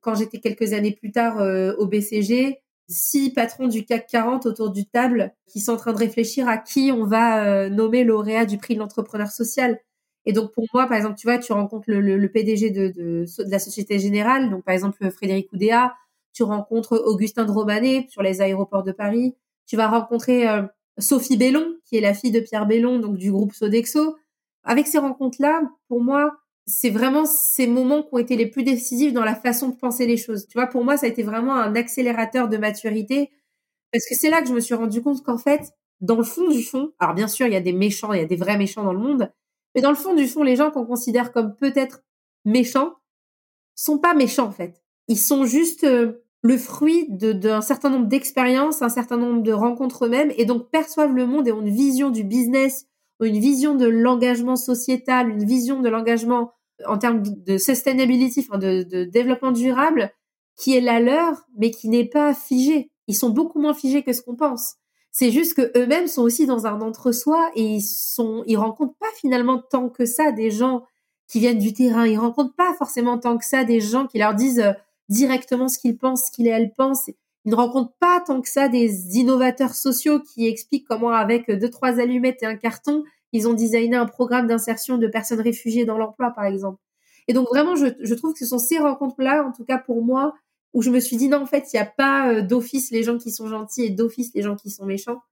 quand j'étais quelques années plus tard au BCG six patrons du CAC 40 autour du table qui sont en train de réfléchir à qui on va nommer lauréat du prix de l'entrepreneur social. Et donc pour moi, par exemple, tu vois, tu rencontres le, le, PDG de, de, de, la Société Générale, donc par exemple Frédéric Oudéa, tu rencontres Augustin de Romanet sur les aéroports de Paris, tu vas rencontrer euh, Sophie Bellon, qui est la fille de Pierre Bellon, donc du groupe Sodexo. Avec ces rencontres-là, pour moi, c'est vraiment ces moments qui ont été les plus décisifs dans la façon de penser les choses. Tu vois, pour moi, ça a été vraiment un accélérateur de maturité, parce que c'est là que je me suis rendu compte qu'en fait, dans le fond du fond, alors bien sûr, il y a des méchants, il y a des vrais méchants dans le monde, mais dans le fond du fond, les gens qu'on considère comme peut-être méchants sont pas méchants en fait. Ils sont juste euh, le fruit d'un certain nombre d'expériences, un certain nombre de rencontres eux-mêmes, et donc perçoivent le monde et ont une vision du business, une vision de l'engagement sociétal, une vision de l'engagement en termes de sustainability, enfin de, de développement durable, qui est la leur, mais qui n'est pas figée. Ils sont beaucoup moins figés que ce qu'on pense. C'est juste que eux-mêmes sont aussi dans un entre-soi et ils sont, ils rencontrent pas finalement tant que ça des gens qui viennent du terrain. Ils rencontrent pas forcément tant que ça des gens qui leur disent euh, directement ce qu'ils pensent, ce qu'ils et elles pensent. Ils ne rencontrent pas tant que ça des innovateurs sociaux qui expliquent comment avec deux, trois allumettes et un carton, ils ont designé un programme d'insertion de personnes réfugiées dans l'emploi, par exemple. Et donc vraiment, je, je trouve que ce sont ces rencontres-là, en tout cas pour moi, où je me suis dit non, en fait, il n'y a pas euh, d'office les gens qui sont gentils et d'office les gens qui sont méchants.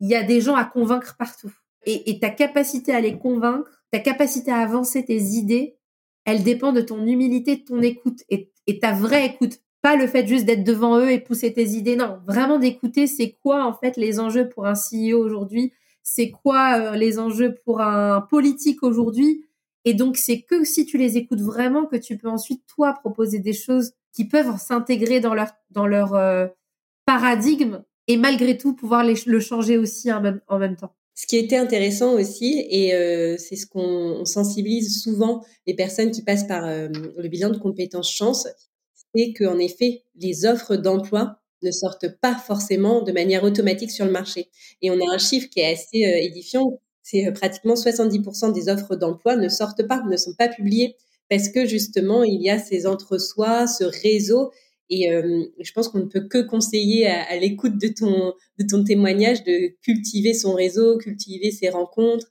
Il y a des gens à convaincre partout. Et, ta capacité à les convaincre, ta capacité à avancer tes idées, elle dépend de ton humilité, de ton écoute et, et ta vraie écoute. Pas le fait juste d'être devant eux et pousser tes idées. Non, vraiment d'écouter c'est quoi en fait les enjeux pour un CEO aujourd'hui? c'est quoi les enjeux pour un politique aujourd'hui? Et donc, c'est que si tu les écoutes vraiment que tu peux ensuite, toi, proposer des choses qui peuvent s'intégrer dans leur, dans leur paradigme et malgré tout pouvoir le changer aussi en même, temps. Ce qui était intéressant aussi, et euh, c'est ce qu'on sensibilise souvent les personnes qui passent par euh, le bilan de compétences chance, c'est qu'en effet, les offres d'emploi ne sortent pas forcément de manière automatique sur le marché. Et on a un chiffre qui est assez euh, édifiant, c'est pratiquement 70% des offres d'emploi ne sortent pas, ne sont pas publiées, parce que justement, il y a ces entre-soi, ce réseau et euh, je pense qu'on ne peut que conseiller à, l'écoute de ton, de ton témoignage de cultiver son réseau, cultiver ses rencontres.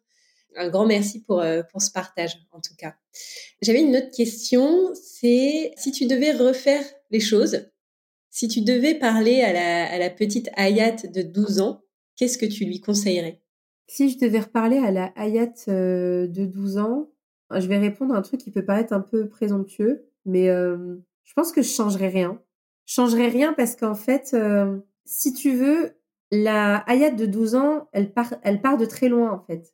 Un grand merci pour, euh, pour ce partage, en tout cas. J'avais une autre question, c'est si tu devais refaire les choses, si tu devais parler à la, à la petite Hayat de 12 ans, qu'est-ce que tu lui conseillerais? Si je devais reparler à la Hayat euh, de 12 ans, je vais répondre à un truc qui peut paraître un peu présomptueux, mais je pense que je changerais rien changerais rien parce qu'en fait, euh, si tu veux, la Hayat de 12 ans, elle part, elle part de très loin en fait.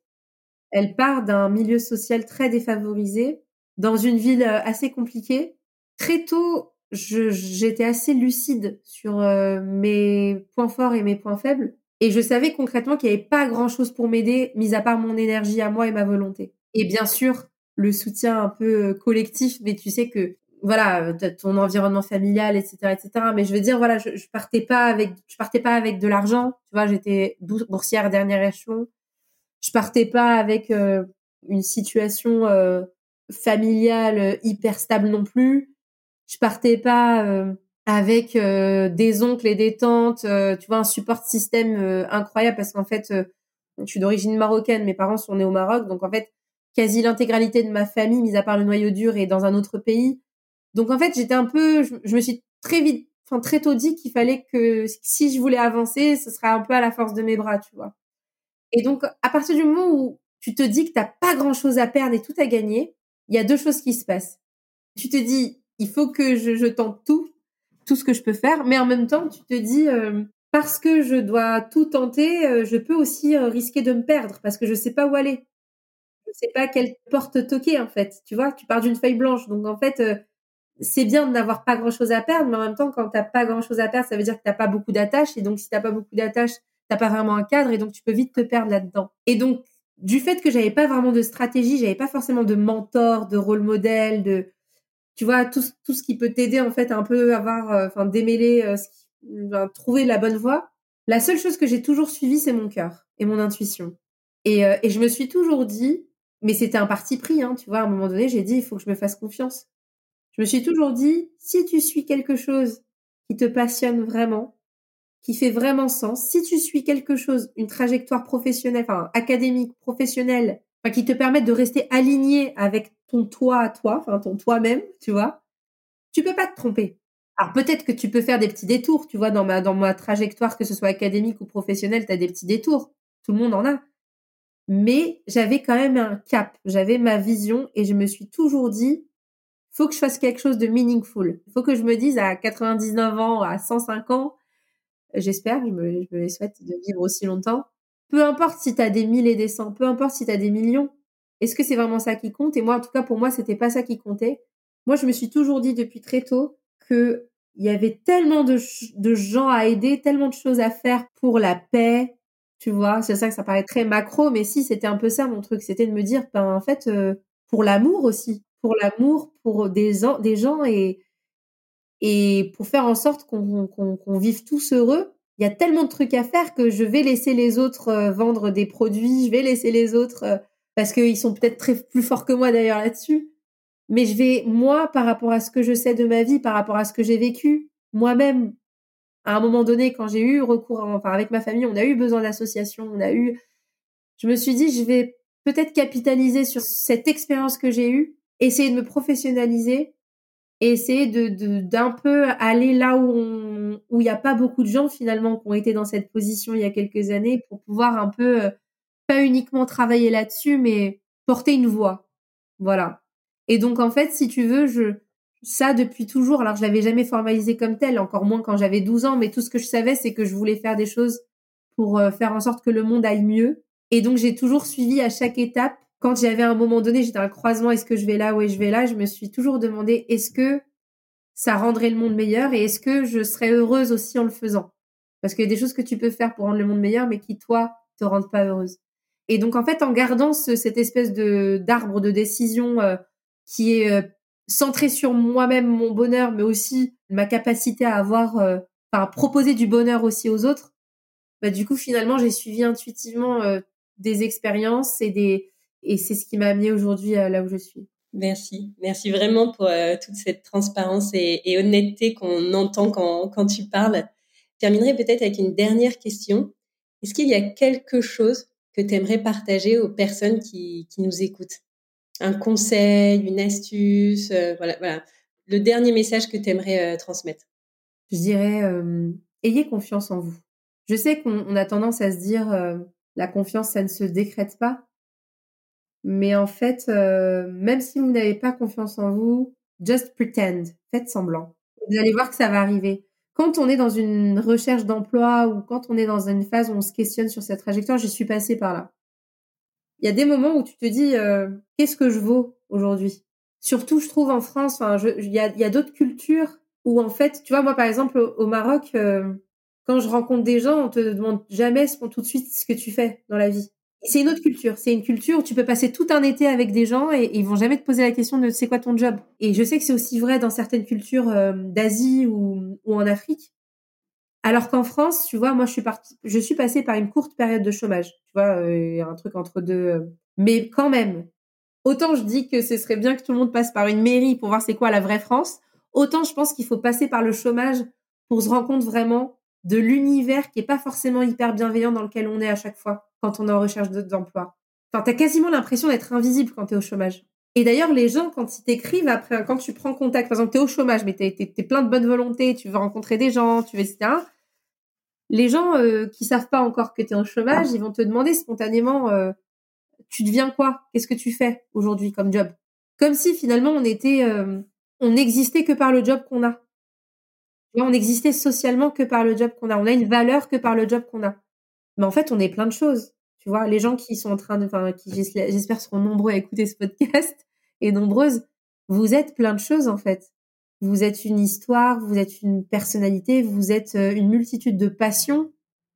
Elle part d'un milieu social très défavorisé, dans une ville euh, assez compliquée. Très tôt, j'étais assez lucide sur euh, mes points forts et mes points faibles. Et je savais concrètement qu'il n'y avait pas grand-chose pour m'aider, mis à part mon énergie à moi et ma volonté. Et bien sûr, le soutien un peu collectif, mais tu sais que voilà ton environnement familial etc etc mais je veux dire voilà je, je partais pas avec je partais pas avec de l'argent. Tu vois j'étais boursière dernière échelon. Je partais pas avec euh, une situation euh, familiale euh, hyper stable non plus. Je partais pas avec des oncles et des tantes tu vois un support système incroyable parce qu'en fait je suis d'origine marocaine mes parents sont nés au Maroc donc en fait quasi l'intégralité de ma famille mis à part le noyau dur est dans un autre pays donc en fait, j'étais un peu, je, me suis très vite, enfin très tôt dit qu'il fallait que si je voulais avancer, ce serait un peu à la force de mes bras, tu vois. Et donc à partir du moment où tu te dis que t'as pas grand chose à perdre et tout à gagner, il y a deux choses qui se passent. Tu te dis, il faut que je, tente tout, tout ce que je peux faire, mais en même temps, tu te dis, euh, parce que je dois tout tenter, euh, je peux aussi euh, risquer de me perdre parce que je sais pas où aller. Je sais pas quelle porte toquer en fait. Tu vois, tu pars d'une feuille blanche, donc en fait, c'est bien de n'avoir pas grand chose à perdre, mais en même temps, quand t'as pas grand chose à perdre, ça veut dire que t'as pas beaucoup d'attaches. Et donc, si t'as pas beaucoup d'attaches, t'as pas vraiment un cadre. Et donc, tu peux vite te perdre là-dedans. Et donc, du fait que j'avais pas vraiment de stratégie, j'avais pas forcément de mentor, de rôle modèle, de, tu vois, tout, tout ce qui peut t'aider, en fait, un peu avoir, euh, enfin, démêler, euh, trouver la bonne voie. La seule chose que j'ai toujours suivie, c'est mon cœur et mon intuition. Et, euh, et je me suis toujours dit, mais c'était un parti pris, hein, tu vois, à un moment donné, j'ai dit, il faut que je me fasse confiance. Je me suis toujours dit, si tu suis quelque chose qui te passionne vraiment, qui fait vraiment sens, si tu suis quelque chose, une trajectoire professionnelle, enfin académique, professionnelle, enfin, qui te permette de rester aligné avec ton toi à toi, enfin ton toi-même, tu vois, tu peux pas te tromper. Alors peut-être que tu peux faire des petits détours, tu vois, dans ma dans ma trajectoire, que ce soit académique ou professionnelle, tu as des petits détours. Tout le monde en a. Mais j'avais quand même un cap, j'avais ma vision et je me suis toujours dit, faut que je fasse quelque chose de meaningful. Faut que je me dise à 99 ans, à 105 ans, j'espère, je me, je me souhaite de vivre aussi longtemps. Peu importe si tu as des mille et des cents, peu importe si tu as des millions, est-ce que c'est vraiment ça qui compte? Et moi, en tout cas, pour moi, c'était pas ça qui comptait. Moi, je me suis toujours dit depuis très tôt que il y avait tellement de, de gens à aider, tellement de choses à faire pour la paix, tu vois. C'est ça que ça paraît très macro, mais si, c'était un peu ça mon truc, c'était de me dire, ben en fait, euh, pour l'amour aussi pour l'amour pour des, des gens et, et pour faire en sorte qu'on vive tous heureux. Il y a tellement de trucs à faire que je vais laisser les autres euh, vendre des produits, je vais laisser les autres euh, parce qu'ils sont peut-être très plus forts que moi d'ailleurs là-dessus. Mais je vais, moi, par rapport à ce que je sais de ma vie, par rapport à ce que j'ai vécu, moi-même, à un moment donné, quand j'ai eu recours, enfin avec ma famille, on a eu besoin d'associations, on a eu, je me suis dit, je vais peut-être capitaliser sur cette expérience que j'ai eue essayer de me professionnaliser essayer de d'un peu aller là où où il n'y a pas beaucoup de gens finalement qui ont été dans cette position il y a quelques années pour pouvoir un peu euh, pas uniquement travailler là-dessus mais porter une voix. Voilà. Et donc en fait si tu veux je ça depuis toujours alors je l'avais jamais formalisé comme tel encore moins quand j'avais 12 ans mais tout ce que je savais c'est que je voulais faire des choses pour euh, faire en sorte que le monde aille mieux Et donc, j'ai toujours suivi à chaque étape. Quand j'avais un moment donné, j'étais à un croisement, est-ce que je vais là ou je vais là, je me suis toujours demandé, est-ce que ça rendrait le monde meilleur et est-ce que je serais heureuse aussi en le faisant? Parce qu'il y a des choses que tu peux faire pour rendre le monde meilleur, mais qui, toi, te rendent pas heureuse. Et donc, en fait, en gardant cette espèce de d'arbre de décision euh, qui est euh, centré sur moi-même, mon bonheur, mais aussi ma capacité à avoir, euh, enfin, proposer du bonheur aussi aux autres, bah, du coup, finalement, j'ai suivi intuitivement des expériences et des et c'est ce qui m'a amené aujourd'hui là où je suis. Merci, merci vraiment pour toute cette transparence et, et honnêteté qu'on entend quand, quand tu parles. Je terminerai peut-être avec une dernière question. Est-ce qu'il y a quelque chose que tu aimerais partager aux personnes qui, qui, nous écoutent? Un conseil, une astuce, euh, voilà, voilà. Le dernier message que tu aimerais euh, transmettre Je dirais, euh, ayez confiance en vous. Je sais qu'on a tendance à se dire, la confiance, ça ne se décrète pas. Mais en fait, même si vous n'avez pas confiance en vous, just pretend, faites semblant. Vous allez voir que ça va arriver quand on est dans une recherche d'emploi ou quand on est dans une phase où on se questionne sur cette trajectoire, j'y suis passée par là. Il y a des moments où tu te dis euh, qu'est-ce que je vaux aujourd'hui? Surtout, je trouve en France, il y a, d'autres cultures où en fait, tu vois, moi par exemple au, Maroc, euh, quand je rencontre des gens, on te demande jamais tout de suite ce que tu fais dans la vie c'est une autre culture. C'est une culture où tu peux passer tout un été avec des gens et, ils vont jamais te poser la question de c'est quoi ton job? Et je sais que c'est aussi vrai dans certaines cultures euh, d'Asie ou, en Afrique. Alors qu'en France, tu vois, moi je suis partie, je suis passée par une courte période de chômage. Tu vois, euh, un truc entre deux. Euh. Mais quand même, autant je dis que ce serait bien que tout le monde passe par une mairie pour voir c'est quoi la vraie France, autant je pense qu'il faut passer par le chômage pour se rendre compte vraiment de l'univers qui est pas forcément hyper bienveillant dans lequel on est à chaque fois quand on est en recherche d'emploi. Enfin, t'as quasiment l'impression d'être invisible quand t'es au chômage. Et d'ailleurs, les gens, quand ils t'écrivent après, quand tu prends contact, par exemple, t'es au chômage, mais t'es, plein de bonne volonté, tu veux rencontrer des gens, tu veux, etc. Les gens euh, qui savent pas encore que t'es au chômage, ils vont te demander spontanément, euh, tu deviens quoi? Qu'est-ce que tu fais aujourd'hui comme job? Comme si finalement on était, euh, on n'existait que par le job qu'on a. On n'existait socialement que par le job qu'on a. On a une valeur que par le job qu'on a. Mais en fait, on est plein de choses. Tu vois, les gens qui sont en train de, enfin, qui j'espère seront nombreux à écouter ce podcast et nombreuses, vous êtes plein de choses en fait. Vous êtes une histoire, vous êtes une personnalité, vous êtes euh, une multitude de passions,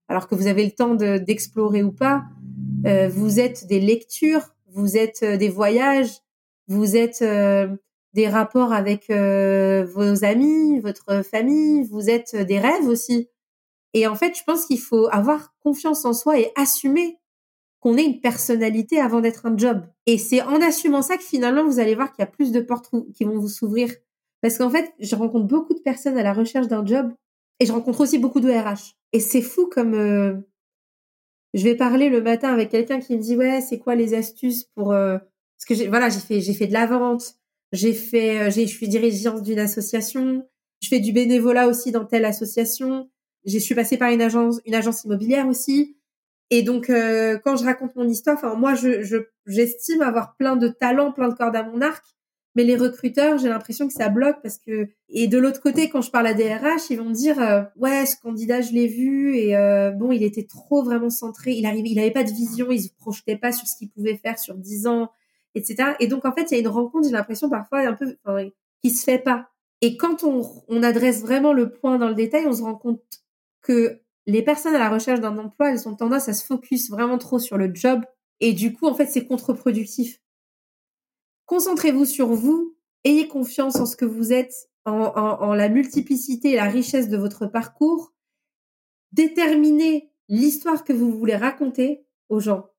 alors que vous avez le temps d'explorer ou pas. Euh, vous êtes des lectures, vous êtes euh, des voyages, vous êtes des rapports avec vos amis, votre famille, vous êtes des rêves aussi. Et en fait, je pense qu'il faut avoir confiance en soi et assumer qu'on est une personnalité avant d'être un job. Et c'est en assumant ça que finalement, vous allez voir qu'il y a plus de portes qui vont vous s'ouvrir. Parce qu'en fait, je rencontre beaucoup de personnes à la recherche d'un job et je rencontre aussi beaucoup de RH. Et c'est fou comme euh, je vais parler le matin avec quelqu'un qui me dit ouais, c'est quoi les astuces pour euh... parce que j'ai voilà, j'ai fait j'ai fait de la vente, j'ai fait euh, j'ai je suis dirigeante d'une association, je fais du bénévolat aussi dans telle association, je suis passée par une agence, une agence immobilière aussi. Et donc, euh, quand je raconte mon histoire, enfin, moi, je, j'estime avoir plein de talents, plein de cordes à mon arc. Mais les recruteurs, j'ai l'impression que ça bloque parce que et de l'autre côté, quand je parle à des RH, ils vont me dire euh, ouais, ce candidat, je l'ai vu et euh, bon, il était trop vraiment centré. Il arrivait, il avait pas de vision, il se projetait pas sur ce qu'il pouvait faire sur dix ans, etc. Et donc en fait, il y a une rencontre, j'ai l'impression parfois un peu enfin, qui se fait pas. Et quand on, on adresse vraiment le point dans le détail, on se rend compte que les personnes à la recherche d'un emploi, elles ont tendance à se focus vraiment trop sur le job et du coup, en fait, c'est contre-productif. Concentrez-vous sur vous, ayez confiance en ce que vous êtes, en, la multiplicité et la richesse de votre parcours. Déterminez l'histoire que vous voulez raconter aux gens.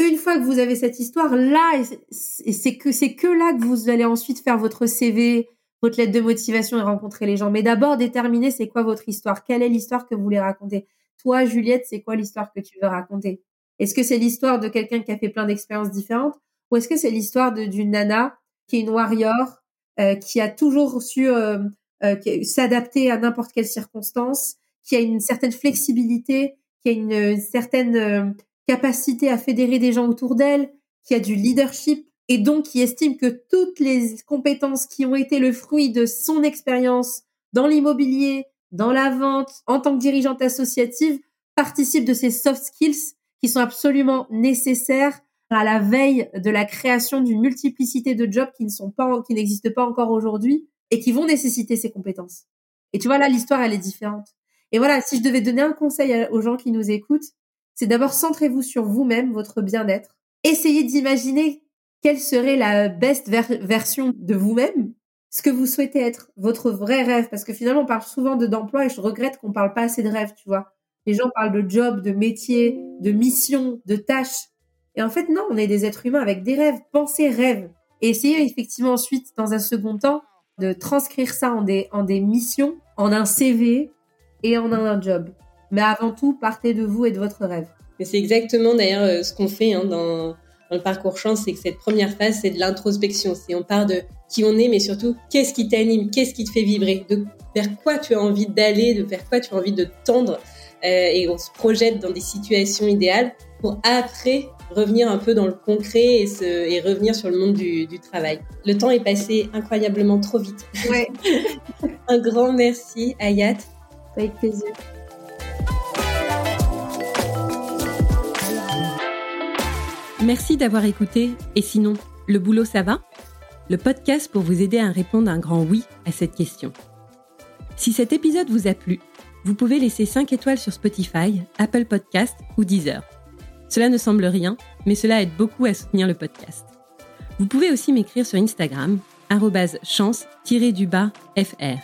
Une fois que vous avez cette histoire, là, c'est que c'est que là que vous allez ensuite faire votre CV, votre lettre de motivation et rencontrer les gens. Mais d'abord, déterminer c'est quoi votre histoire. Quelle est l'histoire que vous voulez raconter Toi, Juliette, c'est quoi l'histoire que tu veux raconter? Est-ce que c'est l'histoire de quelqu'un qui a fait plein d'expériences différentes? Ou est-ce que c'est l'histoire d'une nana qui est une warrior, euh, qui a toujours su euh, euh, s'adapter à n'importe quelle circonstance, qui a une certaine flexibilité, qui a une certaine capacité à fédérer des gens autour d'elle, qui a du leadership, et donc qui estime que toutes les compétences qui ont été le fruit de son expérience dans l'immobilier, dans la vente, en tant que dirigeante associative, participent de ses soft skills qui sont absolument nécessaires à la veille de la création d'une multiplicité de jobs qui ne sont pas, qui n'existent pas encore aujourd'hui et qui vont nécessiter ces compétences. Et tu vois, là, l'histoire, elle est différente. Et voilà, si je devais donner un conseil aux gens qui nous écoutent, c'est d'abord centrez-vous sur vous-même, votre bien-être. Essayez d'imaginer quelle serait la best version de vous-même, ce que vous souhaitez être, votre vrai rêve. Parce que finalement, on parle souvent de d'emploi et je regrette qu'on parle pas assez de rêve, tu vois. Les gens parlent de job, de métier, de mission, de tâches. Et en fait, non, on est des êtres humains avec des rêves. Pensez rêve. Et essayez effectivement ensuite, dans un second temps, de transcrire ça en des, en des missions, en un CV et en un job. Mais avant tout, partez de vous et de votre rêve. C'est exactement d'ailleurs euh, ce qu'on fait hein, dans, dans, le parcours chance, c'est que cette première phase, c'est de l'introspection. C'est on part de qui on est, mais surtout qu'est-ce qui t'anime, qu'est-ce qui te fait vibrer, de vers quoi tu as envie d'aller, de vers quoi tu as envie de tendre? Euh, et on se projette dans des situations idéales pour après revenir un peu dans le concret et, se, et revenir sur le monde du, du, travail. Le temps est passé incroyablement trop vite. Ouais. un grand merci, Ayat. Avec plaisir. Merci d'avoir écouté. Et sinon, le boulot, ça va? Le podcast pour vous aider à répondre un grand oui à cette question. Si cet épisode vous a plu, vous pouvez laisser 5 étoiles sur Spotify, Apple Podcast ou Deezer. Cela ne semble rien, mais cela aide beaucoup à soutenir le podcast. Vous pouvez aussi m'écrire sur Instagram, chance-du-bas fr.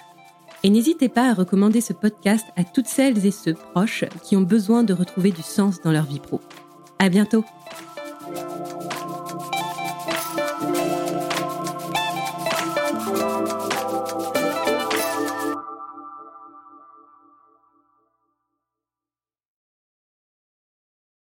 Et n'hésitez pas à recommander ce podcast à toutes celles et ceux proches qui ont besoin de retrouver du sens dans leur vie pro. À bientôt!